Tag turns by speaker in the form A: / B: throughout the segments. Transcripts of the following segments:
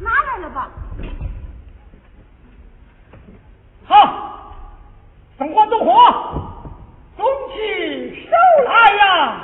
A: 拿来了吧，
B: 好，灯火通火，举起手来呀！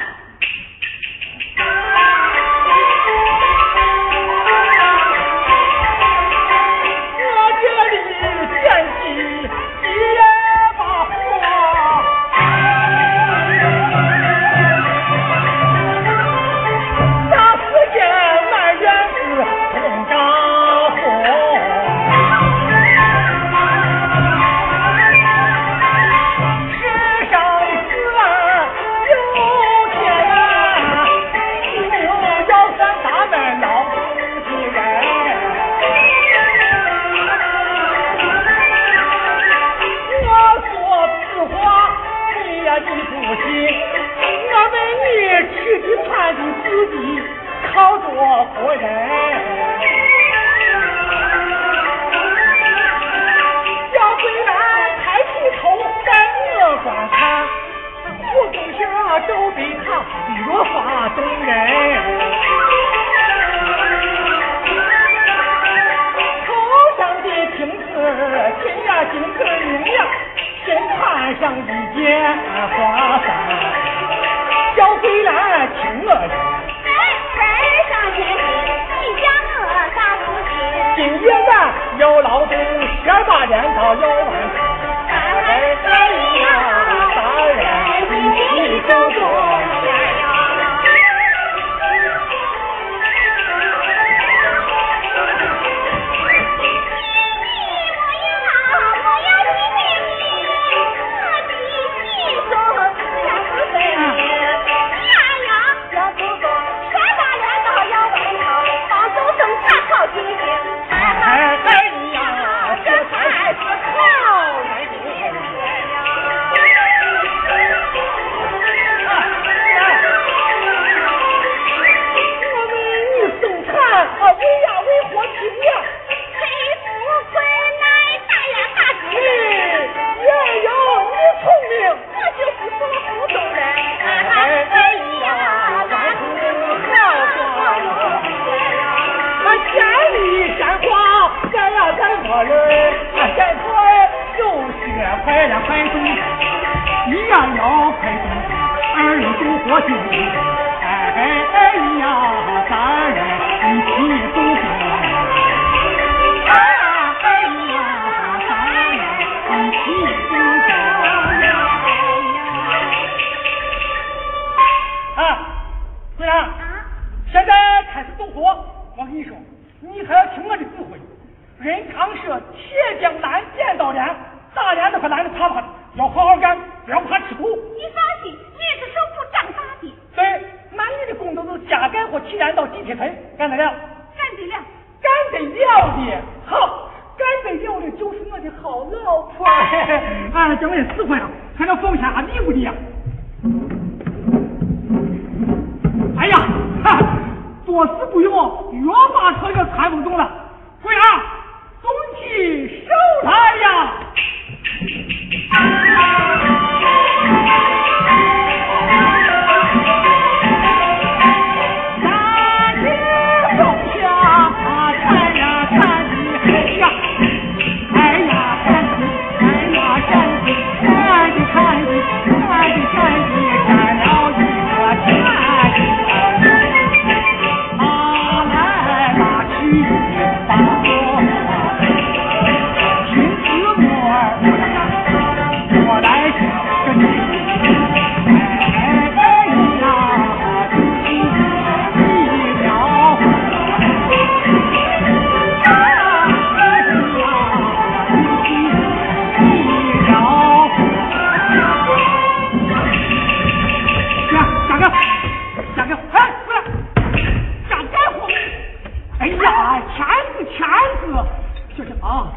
B: 自己靠着活人，小桂兰抬起头，让我观看。我同学都比他越发动人。头上的青丝金呀金丝明呀，身穿上一件花衫。小桂兰听我人。
A: 今
B: 夜难有老公十八年到有儿啊，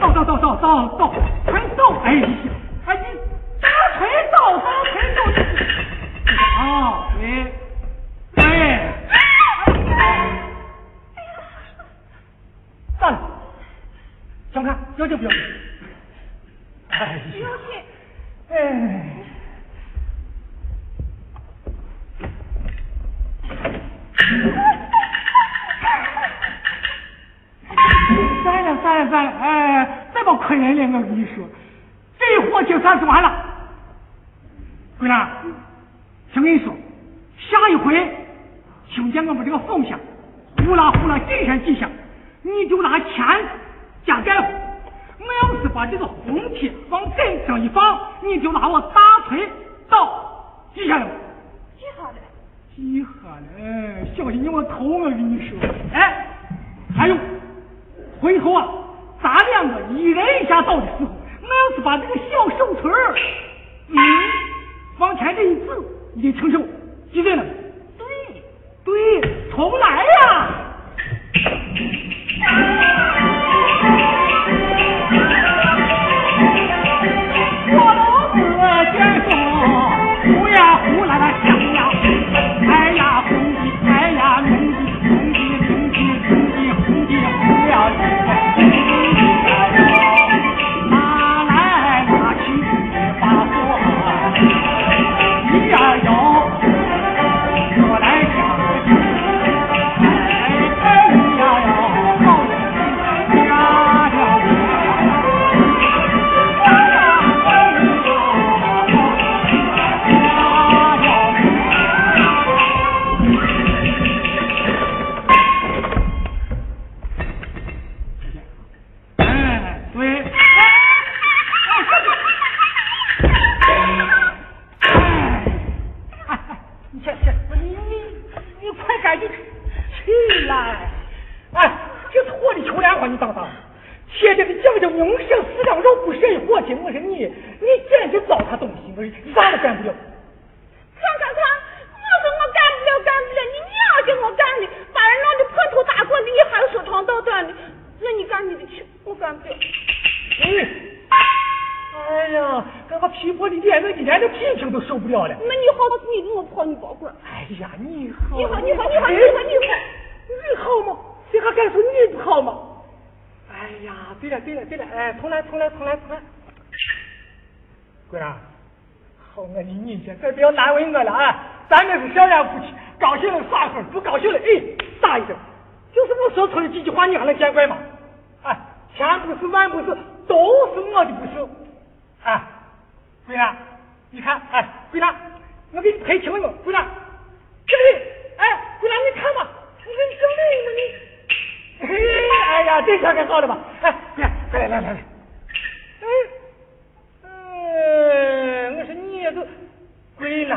B: 倒倒倒倒倒倒，快倒！哎呀，哎你，打腿倒，打腿倒！啊，哎哎，站！小看，不要紧，不要。我跟你说，这一活就算是完了。姑娘，听我跟你说，下一回听见我们这个风响呼啦呼啦几声几响，你就拿钱加盖户。我要是把这个红帖往枕上一放，你就拿我大锤倒记下来。
A: 记下来。
B: 记下来，小心你我头我跟你说。哎，还有，回头啊，咱两个一人一下倒的时候，我要是把这个小手锤儿，嗯，往前这一指，你承受，记着了。
A: 对。
B: 对，重来呀。哎呀，对了对了对了，哎，重来重来重来重来，桂兰，好，我你你姐，再不要难为我了啊！咱们是小两夫妻，高兴了发疯，不高兴了哎打一点，就是我说出的几句话你还能见怪吗？哎，千不是万不是，都是我的不是，哎，桂兰，你看哎，桂兰，我给你赔清了，桂兰，小，哎，桂兰你看嘛，我给你整另你。哎呀，这下该好了吧？哎，来来来来来。哎，哎，我说你也都归哪。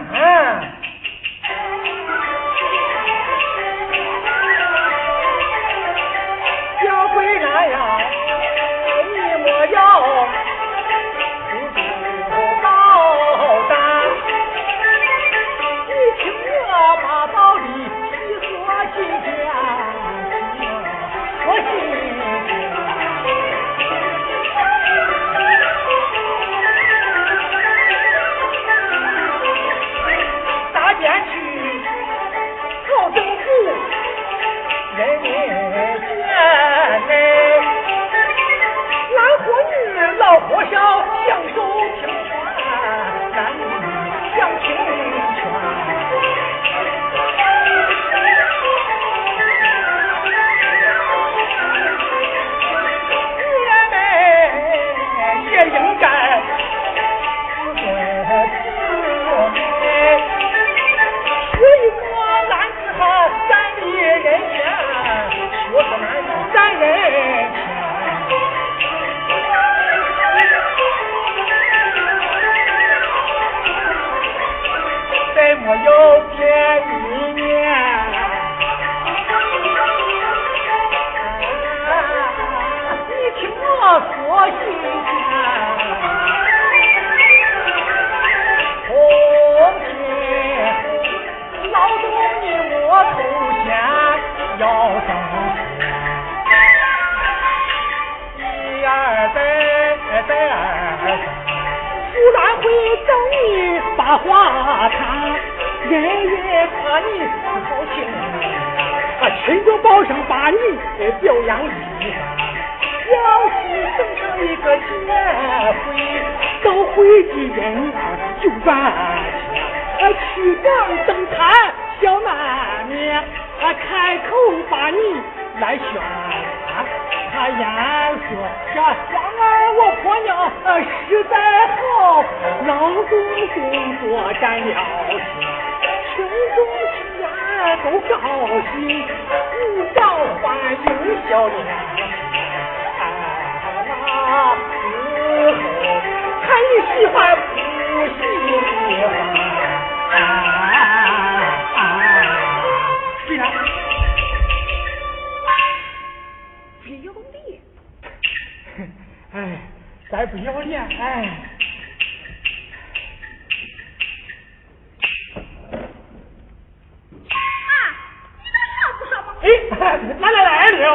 B: 选他，言说这，王儿我婆娘实在好，劳动工作占了先，群众自然都高兴，五照欢迎笑脸。哎，那看你喜欢不喜欢。该不要脸，哎！啊，
A: 你子好？
B: 哎，来来来了。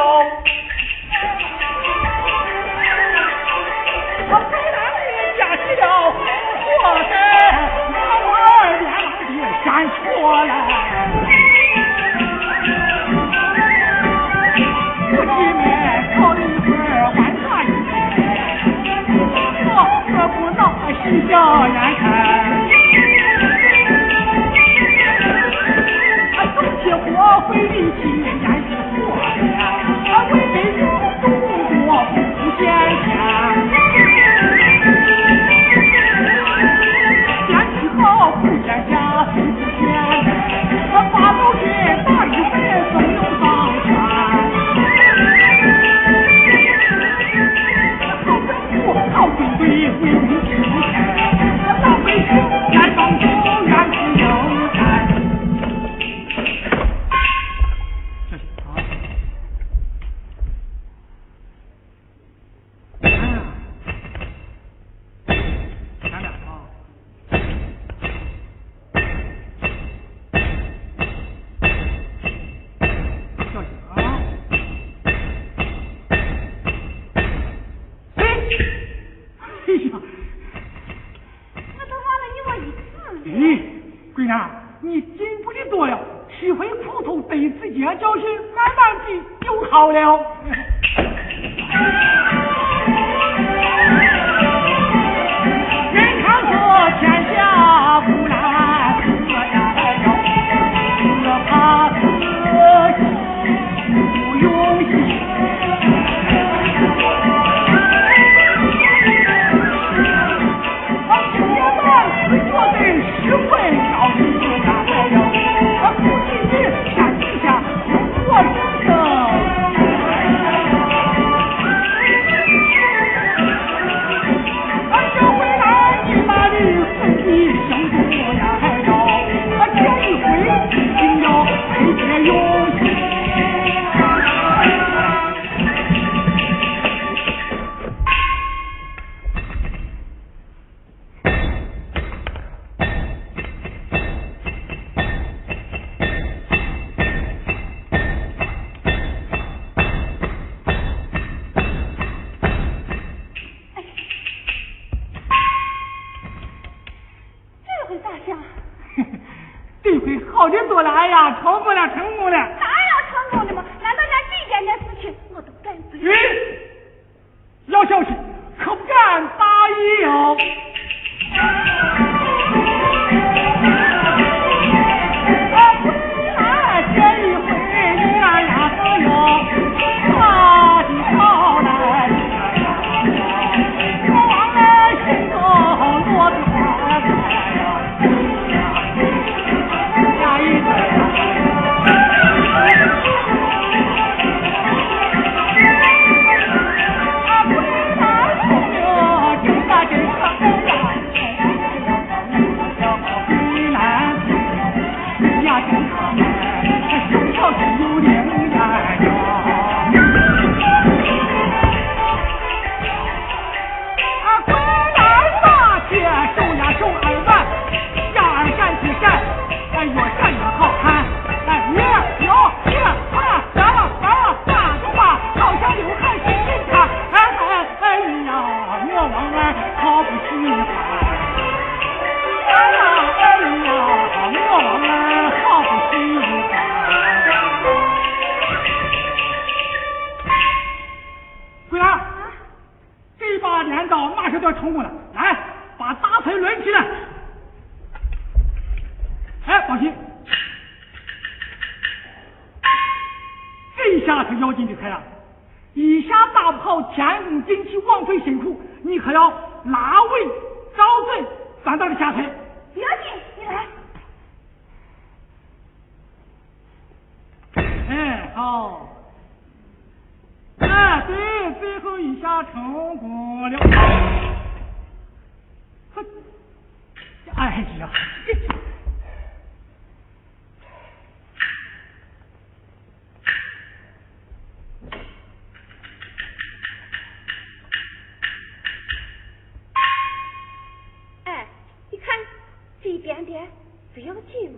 A: 要紧吗？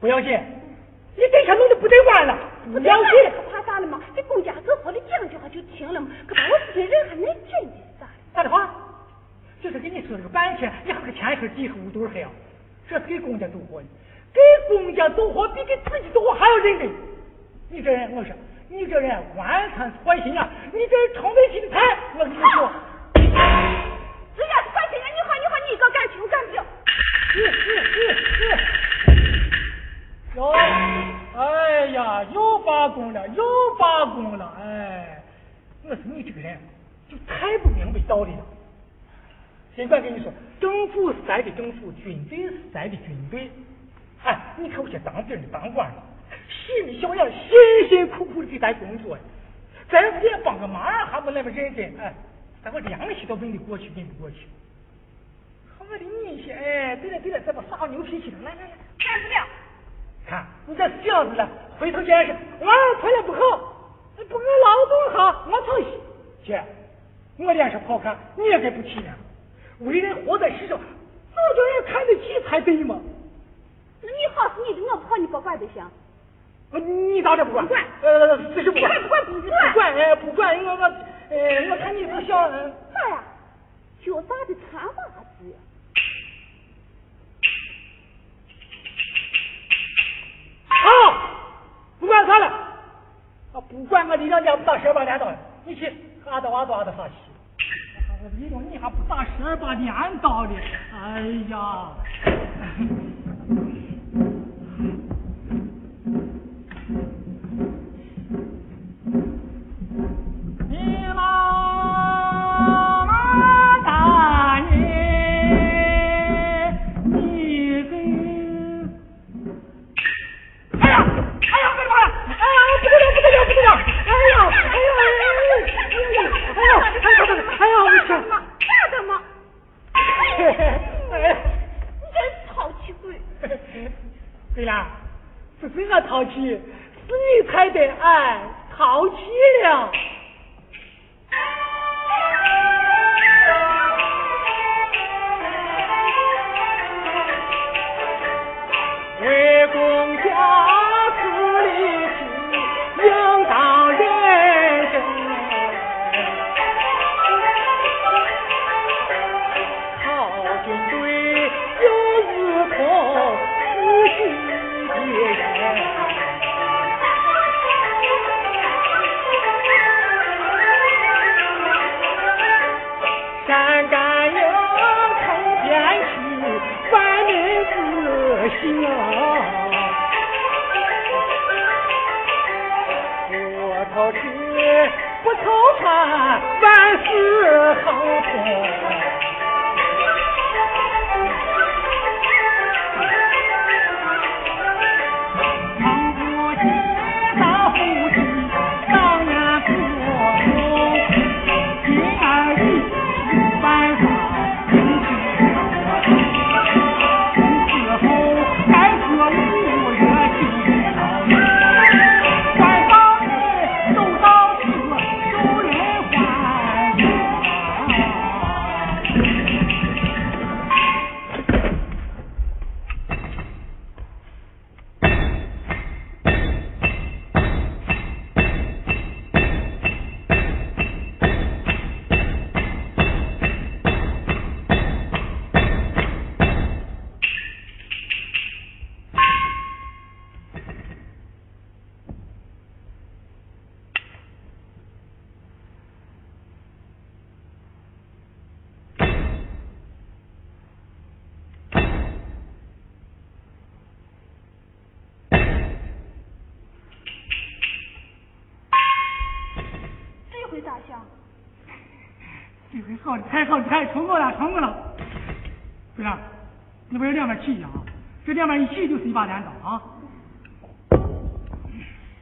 B: 不要紧，你这下弄得不得完了。不要紧，
A: 可怕啥了嘛？这公家走好的讲句话就停了嘛。可把我这人还能真的啥？
B: 咋的话？就是给你说了个半天，你还个天黑地黑五堆黑啊！这是给公家走活呢，给公家走活比给自己走活还要认真。你这人，我说，你这人完全坏心眼，你这成不起的财，我跟你说。只罢工了，又罢工了，哎，我说你这个人就太不明白道理了。尽管跟你说，政府是咱的政府，军队是咱的军队。哎，你看我些当兵的、当官的，心里小样，辛辛苦苦的给咱工作，咱给帮个忙还不那么认真。哎，咱我良心都问得过去，问不过去。我的你些，哎，对了对了，咱把耍牛脾气的，来来来，
A: 干不了。
B: 看你这小子了，回头见识，娃儿出来不好，不跟劳动好，我操心。姐，我脸上不好看，你也该不起呀。为人活在世上，早叫人看得起才对嘛。
A: 那你好是你的，我不好你不管就行。
B: 你咋着不管？不管。呃，是不管。
A: 不管不管。不
B: 管哎，不管我我呃，我看你不像。
A: 咋呀？脚大的穿袜子？
B: 好，不管他了。啊，不管我，你两家不打十二八镰刀你去阿斗阿斗阿斗啥去？你说你还不打十二八镰刀呢？哎呀！淘气，是你才得俺淘气了。为公家。头盼万事好做。好的，太好的，太成功了，成功了。对了，你不是两边起一下啊？这两边一起就是一把镰刀啊。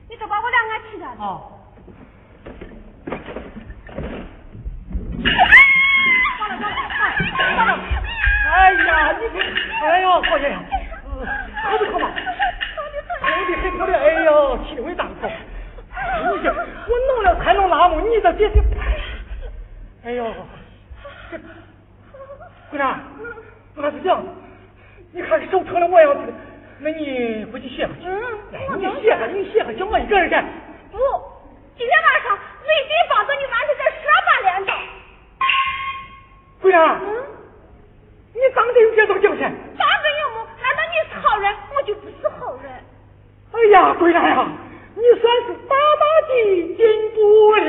A: 你都把我两个起了。哦。
B: 哎呀，你这，哎呦，好爷爷，好不好嘛？黑的很漂亮，哎呦，气味大口。你这，我弄了才弄那么，你这这这，哎呦，这，姑娘，那是这样，你看手疼的我样子，那你回去歇会去。嗯，
A: 你歇会，
B: 你歇会，就我一个人干。
A: 不，今天晚上必须帮着你完成这十八连刀。
B: 姑娘。
A: 嗯。
B: 你长得有点多精神，
A: 长得有么？难道你是好人，我就不是好人？
B: 哎呀，桂兰呀，你算是大大的进步了。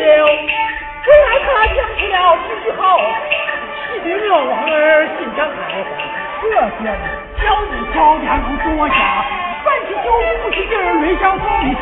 B: 虽然他讲出了几句好，气得我王儿心上开花。这些小你小天龙坐下，三七九五十斤，泪像风星。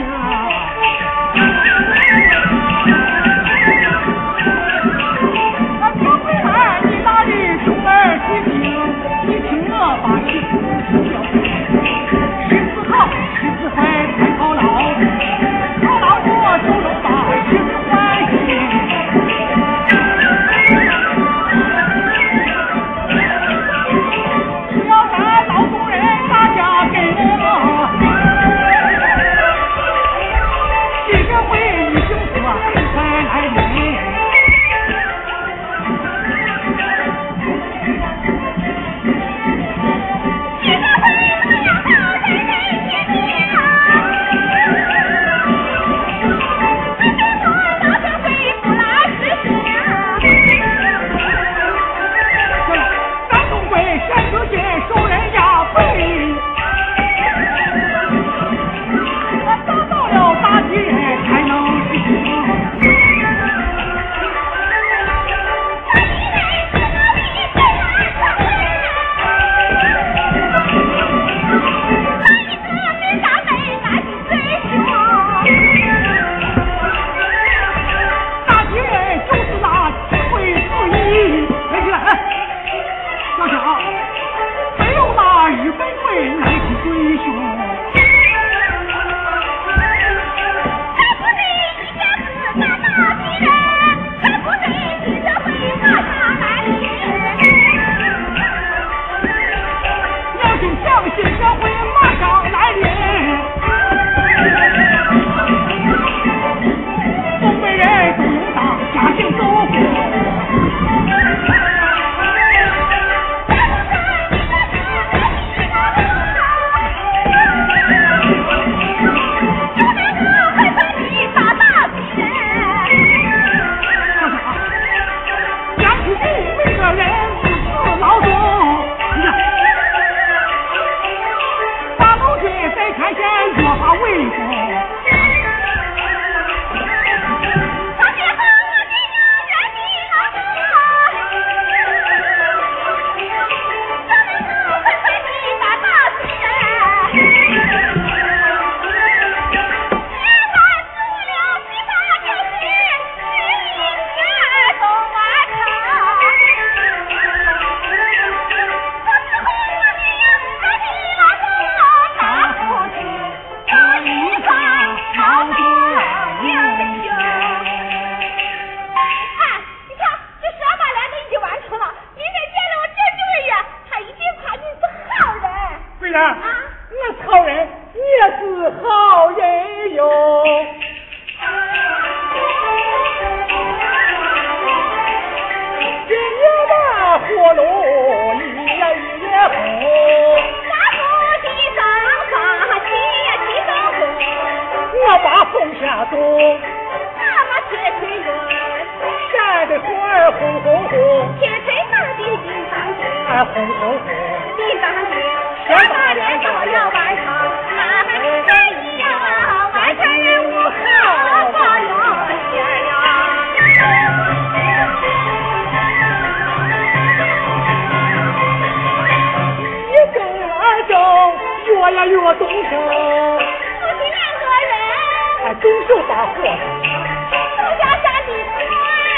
B: 红红红，
A: 天大地金刚，
B: 红红红，
A: 金刚，十八年都要完成，马还在一，万千任务好保佑。
B: 我呀，与我动手，夫
A: 妻两个人，
B: 动手把火。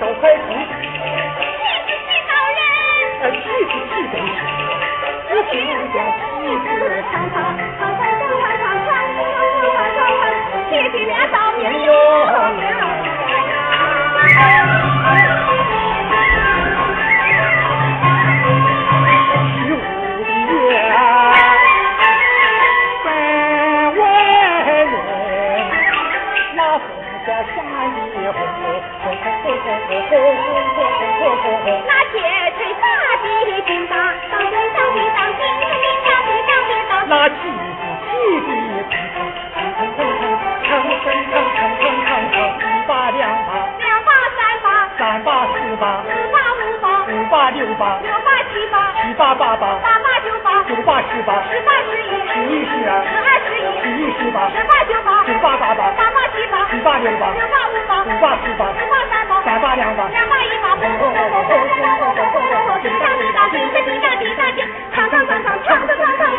B: 小排童气死
A: 气到人
B: 气死气人
A: 死气人俩那铁锤打的叮当，当当当当当，叮叮叮当当当当当。那
B: 旗子起的乒乒，乒乒乒乒，乒乒乒乒，乒乒乒乒，一八两八，
A: 两八三八，
B: 三八四八，四
A: 八五八，
B: 五八六八，
A: 六八七八，
B: 七八八八，
A: 八八九八，九
B: 八十八，
A: 十八十一，十
B: 一十二，十
A: 二十一，十
B: 一十八，
A: 十八九八，九
B: 八八八，
A: 八八七八，七
B: 八六八，六
A: 八五八，五
B: 八四八，四
A: 八三。
B: 两发两发
A: 两发一把红红轰轰红红轰轰轰，谁上去打谁，谁谁谁上去打，就场上场上场上场上。